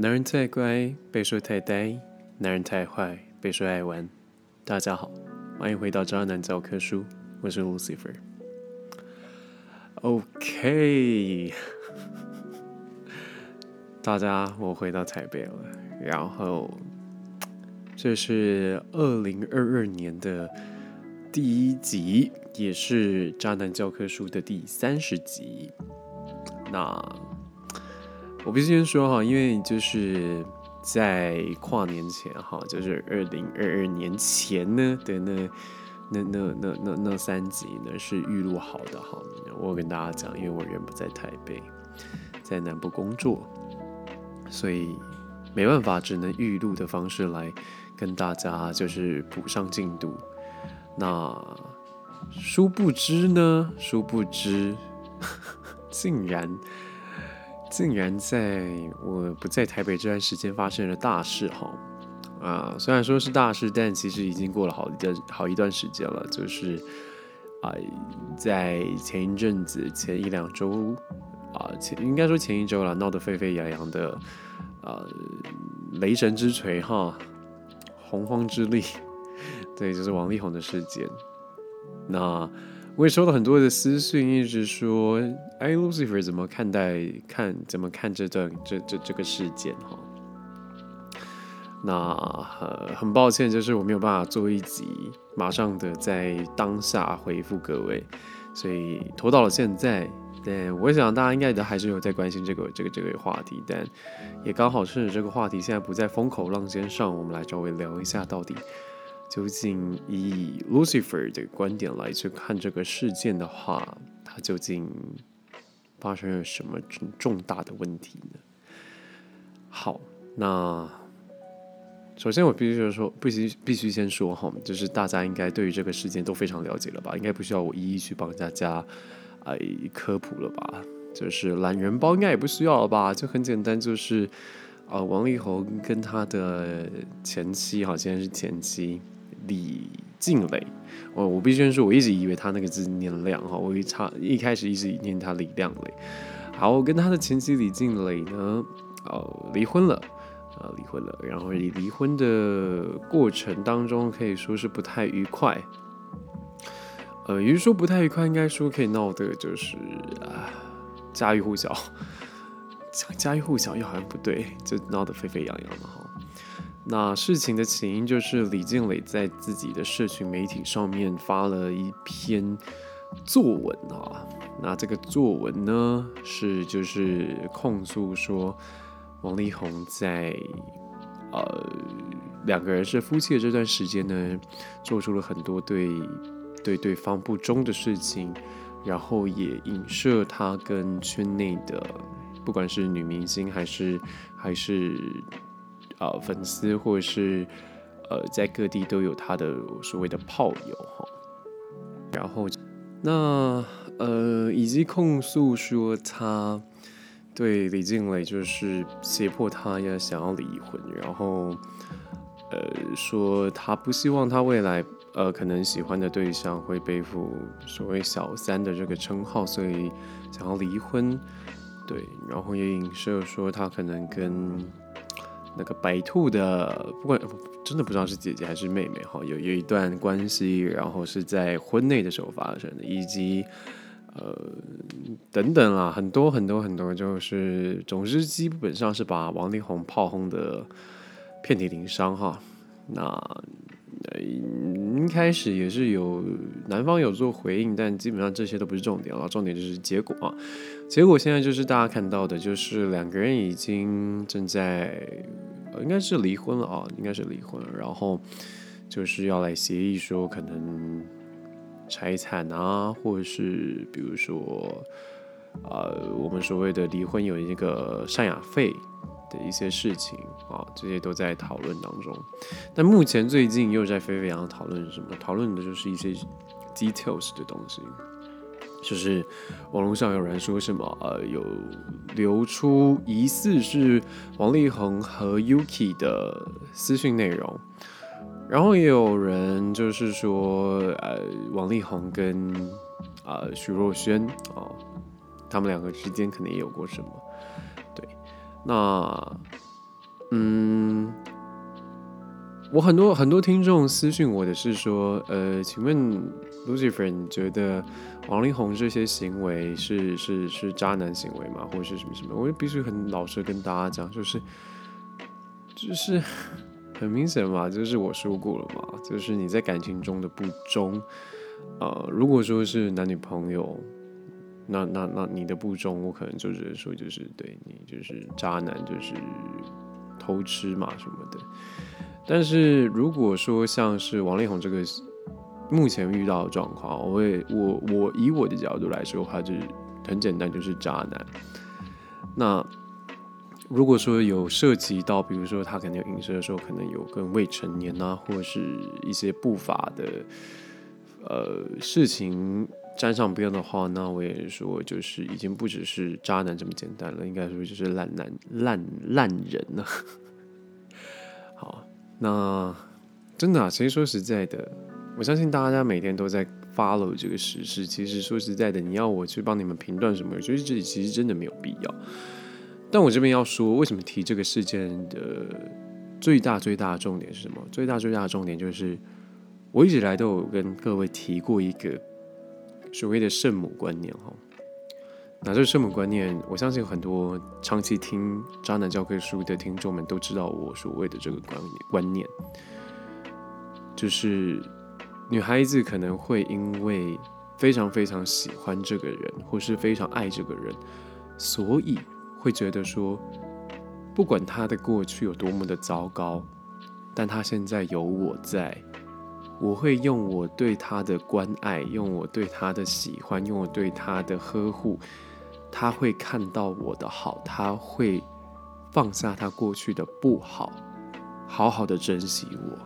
男人太乖，被说太呆；男人太坏，被说爱玩。大家好，欢迎回到渣男教科书，我是 Lucifer。OK，大家，我回到台北了。然后，这是二零二二年的第一集，也是渣男教科书的第三十集。那。我必须先说哈，因为就是在跨年前哈，就是二零二二年前呢的那那那那那那三集呢是预录好的哈。我跟大家讲，因为我人不在台北，在南部工作，所以没办法，只能预录的方式来跟大家就是补上进度。那殊不知呢，殊不知 竟然。竟然在我不在台北这段时间发生了大事哈啊！虽然说是大事，但其实已经过了好一段好一段时间了。就是啊，在前一阵子、前一两周啊，前应该说前一周了，闹得沸沸扬扬的啊，雷神之锤哈，洪荒之力，对，就是王力宏的事件。那。我也收到很多的私信，一直说：“哎，Lucifer 怎么看待看怎么看这段这这这个事件？”哈，那呃很抱歉，就是我没有办法做一集，马上的在当下回复各位，所以拖到了现在。但我想大家应该都还是有在关心这个这个这个话题，但也刚好趁着这个话题现在不在风口浪尖上，我们来稍微聊一下到底。究竟以 Lucifer 的观点来去看这个事件的话，它究竟发生了什么重重大的问题呢？好，那首先我必须说，必须必须先说哈，就是大家应该对于这个事件都非常了解了吧？应该不需要我一一去帮大家哎科普了吧？就是懒人包应该也不需要了吧？就很简单，就是呃，王力宏跟他的前妻，好像是前妻。李静蕾，我我必须说，我一直以为他那个字念亮哈，我一差一开始一直念他李亮蕾。好，我跟他的前妻李静蕾呢，呃，离婚了，呃，离婚了。然后离离婚的过程当中，可以说是不太愉快。呃，与其说不太愉快，应该说可以闹的就是啊，家喻户晓。讲家喻户晓又好像不对，就闹得沸沸扬扬的哈。那事情的起因就是李静蕾在自己的社群媒体上面发了一篇作文啊，那这个作文呢是就是控诉说王力宏在呃两个人是夫妻的这段时间呢，做出了很多对对对方不忠的事情，然后也影射他跟圈内的不管是女明星还是还是。呃，粉丝或者是呃，在各地都有他的所谓的炮友哈，然后那呃，以及控诉说他对李静蕾就是胁迫他要想要离婚，然后呃，说他不希望他未来呃可能喜欢的对象会背负所谓小三的这个称号，所以想要离婚，对，然后也影射说他可能跟。那个白兔的，不管真的不知道是姐姐还是妹妹哈，有有一段关系，然后是在婚内的时候发生的，以及呃等等啊，很多很多很多，就是总之基本上是把王力宏炮轰的遍体鳞伤哈。那一开始也是有男方有做回应，但基本上这些都不是重点了，重点就是结果啊。结果现在就是大家看到的，就是两个人已经正在，应该是离婚了啊，应该是离婚了。然后就是要来协议说，可能财产啊，或者是比如说，呃，我们所谓的离婚有一个赡养费的一些事情啊，这些都在讨论当中。但目前最近又在沸沸扬扬讨论什么？讨论的就是一些 details 的东西。就是网络上有人说什么，呃，有流出疑似是王力宏和 Yuki 的私讯内容，然后也有人就是说，呃，王力宏跟呃徐若瑄啊，他们两个之间可能也有过什么，对，那嗯，我很多很多听众私信我的是说，呃，请问 Lucifer，你觉得王力宏这些行为是是是渣男行为吗？或者是什么什么？我必须很老实跟大家讲，就是就是很明显嘛，就是我说过了嘛，就是你在感情中的不忠，呃，如果说是男女朋友，那那那你的不忠，我可能就是说就是对你就是渣男，就是偷吃嘛什么的。但是如果说像是王力宏这个目前遇到的状况，我会我我以我的角度来说，他就是很简单，就是渣男。那如果说有涉及到，比如说他可能有影射的时候，可能有跟未成年啊，或者是一些不法的呃事情沾上边的话，那我也说就是已经不只是渣男这么简单了，应该说就是烂男烂烂人了。好。那真的啊，其实说实在的，我相信大家每天都在 follow 这个时事。其实说实在的，你要我去帮你们评断什么，我觉得这里其实真的没有必要。但我这边要说，为什么提这个事件的最大最大的重点是什么？最大最大的重点就是，我一直来都有跟各位提过一个所谓的圣母观念哈。那这个圣母观念，我相信很多长期听渣男教科书的听众们都知道我所谓的这个观念观念，就是女孩子可能会因为非常非常喜欢这个人，或是非常爱这个人，所以会觉得说，不管他的过去有多么的糟糕，但他现在有我在，我会用我对他的关爱，用我对他的喜欢，用我对他的呵护。他会看到我的好，他会放下他过去的不好，好好的珍惜我。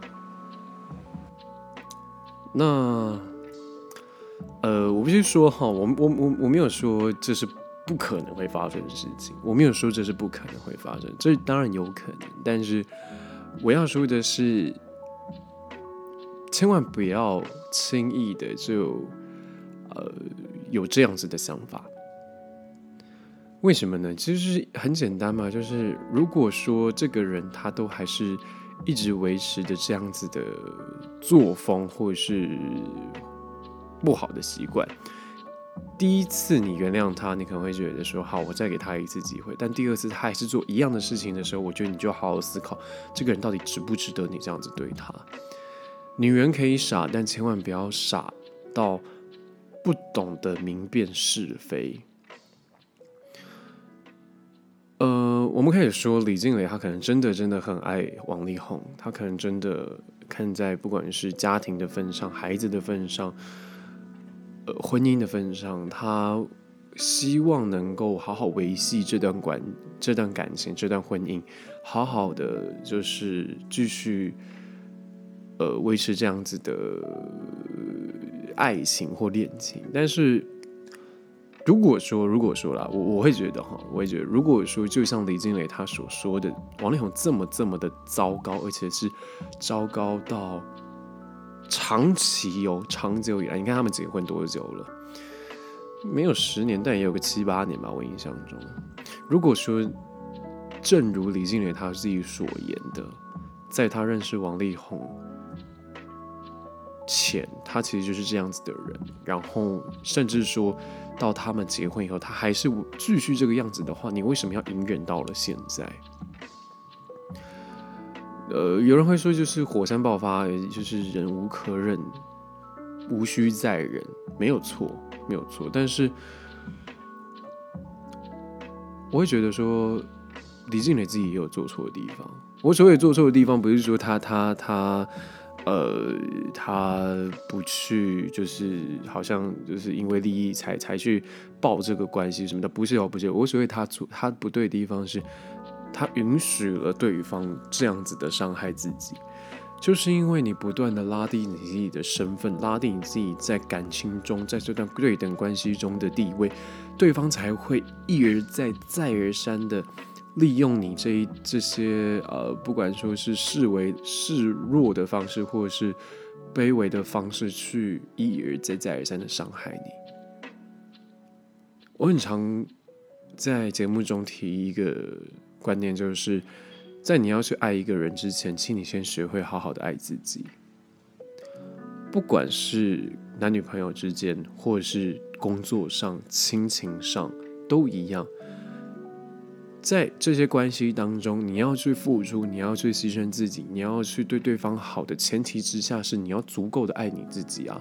那，呃，我必须说哈，我我我我没有说这是不可能会发生的事情，我没有说这是不可能会发生，这当然有可能，但是我要说的是，千万不要轻易的就呃有这样子的想法。为什么呢？其实很简单嘛，就是如果说这个人他都还是一直维持着这样子的作风，或者是不好的习惯，第一次你原谅他，你可能会觉得说好，我再给他一次机会。但第二次他还是做一样的事情的时候，我觉得你就好好思考，这个人到底值不值得你这样子对他？女人可以傻，但千万不要傻到不懂得明辨是非。呃，我们可以说李静蕾她可能真的真的很爱王力宏，她可能真的看在不管是家庭的份上、孩子的份上、呃婚姻的份上，她希望能够好好维系这段关、这段感情、这段婚姻，好好的就是继续呃维持这样子的爱情或恋情，但是。如果说，如果说啦，我我会觉得哈，我会觉得，如果说就像李金磊他所说的，王力宏这么这么的糟糕，而且是糟糕到长期哦，长久以来，你看他们结婚多久了？没有十年，但也有个七八年吧，我印象中。如果说，正如李金磊他自己所言的，在他认识王力宏前，他其实就是这样子的人，然后甚至说。到他们结婚以后，他还是继续这个样子的话，你为什么要隐忍到了现在？呃，有人会说，就是火山爆发，就是忍无可忍，无需再忍，没有错，没有错。但是，我会觉得说，李静蕾自己也有做错的地方。我所谓做错的地方，不是说他他他。呃，他不去，就是好像就是因为利益才才去报这个关系什么的，不是哦，不是。我所谓他错，他不对的地方是，他允许了对方这样子的伤害自己，就是因为你不断的拉低你自己的身份，拉低你自己在感情中，在这段对等关系中的地位，对方才会一而再，再而三的。利用你这一这些呃，不管说是视为示弱的方式，或者是卑微的方式，去一而再再而三的伤害你。我很常在节目中提一个观念，就是在你要去爱一个人之前，请你先学会好好的爱自己。不管是男女朋友之间，或者是工作上、亲情上，都一样。在这些关系当中，你要去付出，你要去牺牲自己，你要去对对方好的前提之下，是你要足够的爱你自己啊！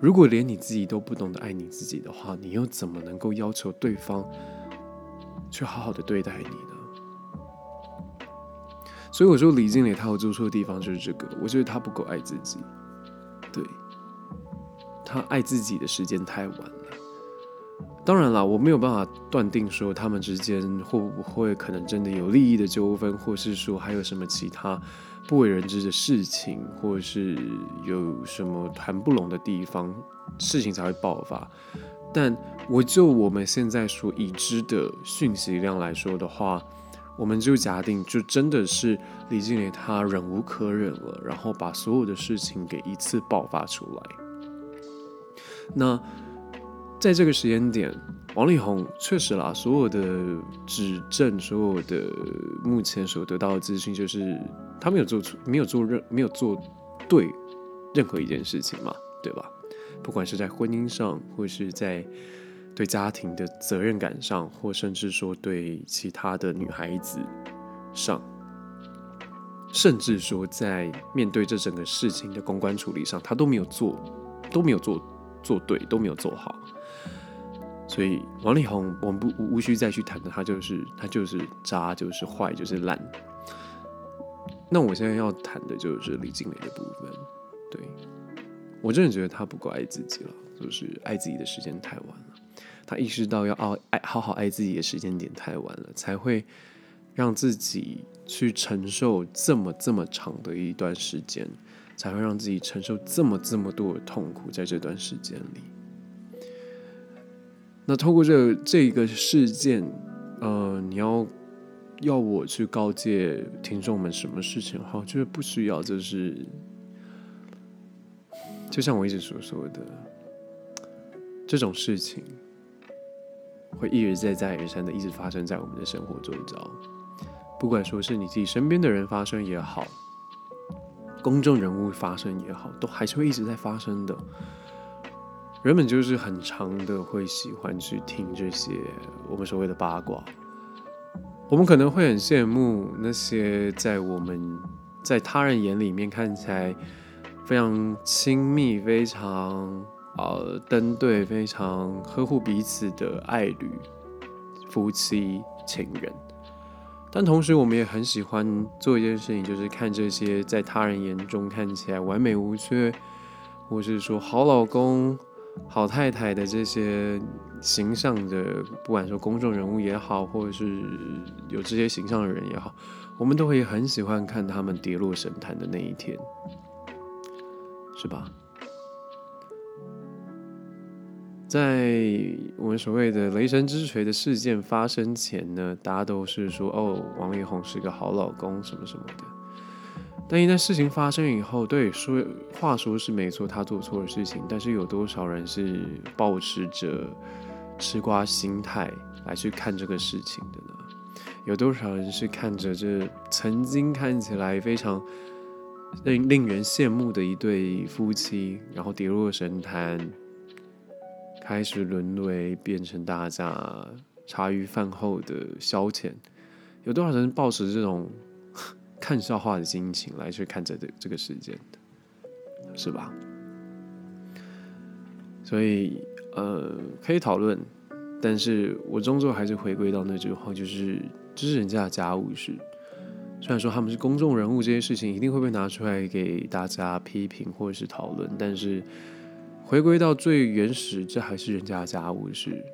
如果连你自己都不懂得爱你自己的话，你又怎么能够要求对方去好好的对待你呢？所以我说李静蕾她有做错的地方就是这个，我觉得她不够爱自己，对，她爱自己的时间太晚。当然了，我没有办法断定说他们之间会不会可能真的有利益的纠纷，或是说还有什么其他不为人知的事情，或是有什么谈不拢的地方，事情才会爆发。但我就我们现在所已知的讯息量来说的话，我们就假定就真的是李静蕾她忍无可忍了，然后把所有的事情给一次爆发出来。那。在这个时间点，王力宏确实啦，所有的指证，所有的目前所得到的资讯，就是他没有做出，没有做任，没有做对任何一件事情嘛，对吧？不管是在婚姻上，或是在对家庭的责任感上，或甚至说对其他的女孩子上，甚至说在面对这整个事情的公关处理上，他都没有做，都没有做做对，都没有做好。所以王力宏，我们不无需再去谈的，他就是他就是渣，就是坏，就是烂。那我现在要谈的就是李静蕾的部分。对我真的觉得他不够爱自己了，就是爱自己的时间太晚了。他意识到要爱爱好好爱自己的时间点太晚了，才会让自己去承受这么这么长的一段时间，才会让自己承受这么这么多的痛苦在这段时间里。那透过这这个事件，呃，你要要我去告诫听众们什么事情的话，我觉得不需要。就是就像我一直所说的，这种事情会一而再、再而三的一直发生在我们的生活周遭。不管说是你自己身边的人发生也好，公众人物发生也好，都还是会一直在发生的。人们就是很长的会喜欢去听这些我们所谓的八卦，我们可能会很羡慕那些在我们在他人眼里面看起来非常亲密、非常呃登对、非常呵护彼此的爱侣、夫妻、情人，但同时我们也很喜欢做一件事情，就是看这些在他人眼中看起来完美无缺，或是说好老公。好太太的这些形象的，不管说公众人物也好，或者是有这些形象的人也好，我们都会很喜欢看他们跌落神坛的那一天，是吧？在我们所谓的雷神之锤的事件发生前呢，大家都是说，哦，王力宏是个好老公，什么什么的。但一旦事情发生以后，对说话说是没错，他做错了事情，但是有多少人是保持着吃瓜心态来去看这个事情的呢？有多少人是看着这曾经看起来非常令令人羡慕的一对夫妻，然后跌落神坛，开始沦为变成大家茶余饭后的消遣？有多少人抱持这种？看笑话的心情来去看这这这个事件的，是吧？所以呃，可以讨论，但是我终究还是回归到那句话，就是这是人家的家务事。虽然说他们是公众人物，这些事情一定会被拿出来给大家批评或者是讨论，但是回归到最原始，这还是人家的家务事。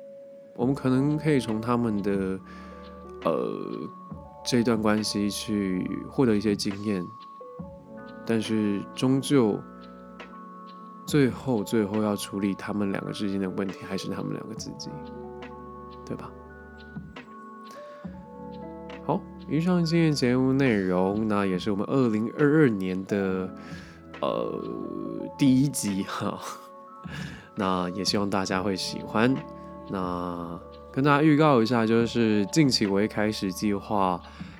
我们可能可以从他们的呃。这段关系去获得一些经验，但是终究最后最后要处理他们两个之间的问题，还是他们两个自己，对吧？好，以上今天节目内容，那也是我们二零二二年的呃第一集哈，那也希望大家会喜欢。那跟大家预告一下，就是近期我会开始计划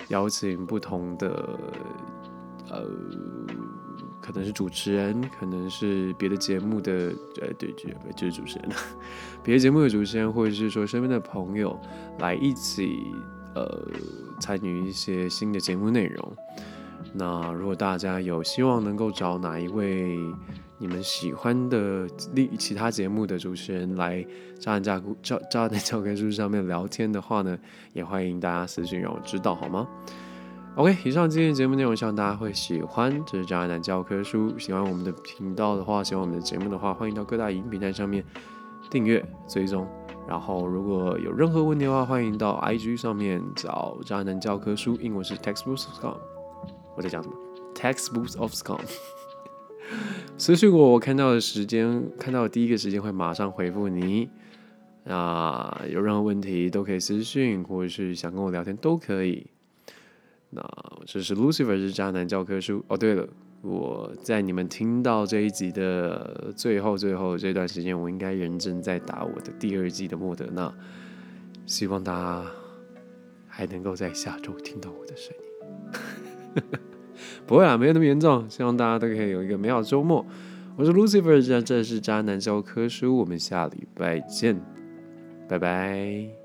邀请不同的呃，可能是主持人，可能是别的节目的呃，对，就就是主持人，别的节目的主持人，或者是说身边的朋友来一起呃参与一些新的节目内容。那如果大家有希望能够找哪一位你们喜欢的另其他节目的主持人来《渣男教教渣男教科书》上面聊天的话呢，也欢迎大家私信让我知道好吗？OK，以上今天的节目内容，希望大家会喜欢。这是《渣男教科书》，喜欢我们的频道的话，喜欢我们的节目的话，欢迎到各大影音平台上面订阅追踪。然后如果有任何问题的话，欢迎到 IG 上面找《渣男教科书》，英文是 Textbooks of Scam。我在讲什么？textbooks of scum。私信我，我看到的时间，看到的第一个时间会马上回复你。啊有任何问题都可以私信，或者是想跟我聊天都可以。那这是 Lucifer 是渣男教科书。哦，对了，我在你们听到这一集的最后最后这段时间，我应该认真在打我的第二季的莫德纳。希望大家还能够在下周听到我的声音。不会啦，没有那么严重。希望大家都可以有一个美好周末。我是 Lucifer，这这是渣男教科书，我们下礼拜见，拜拜。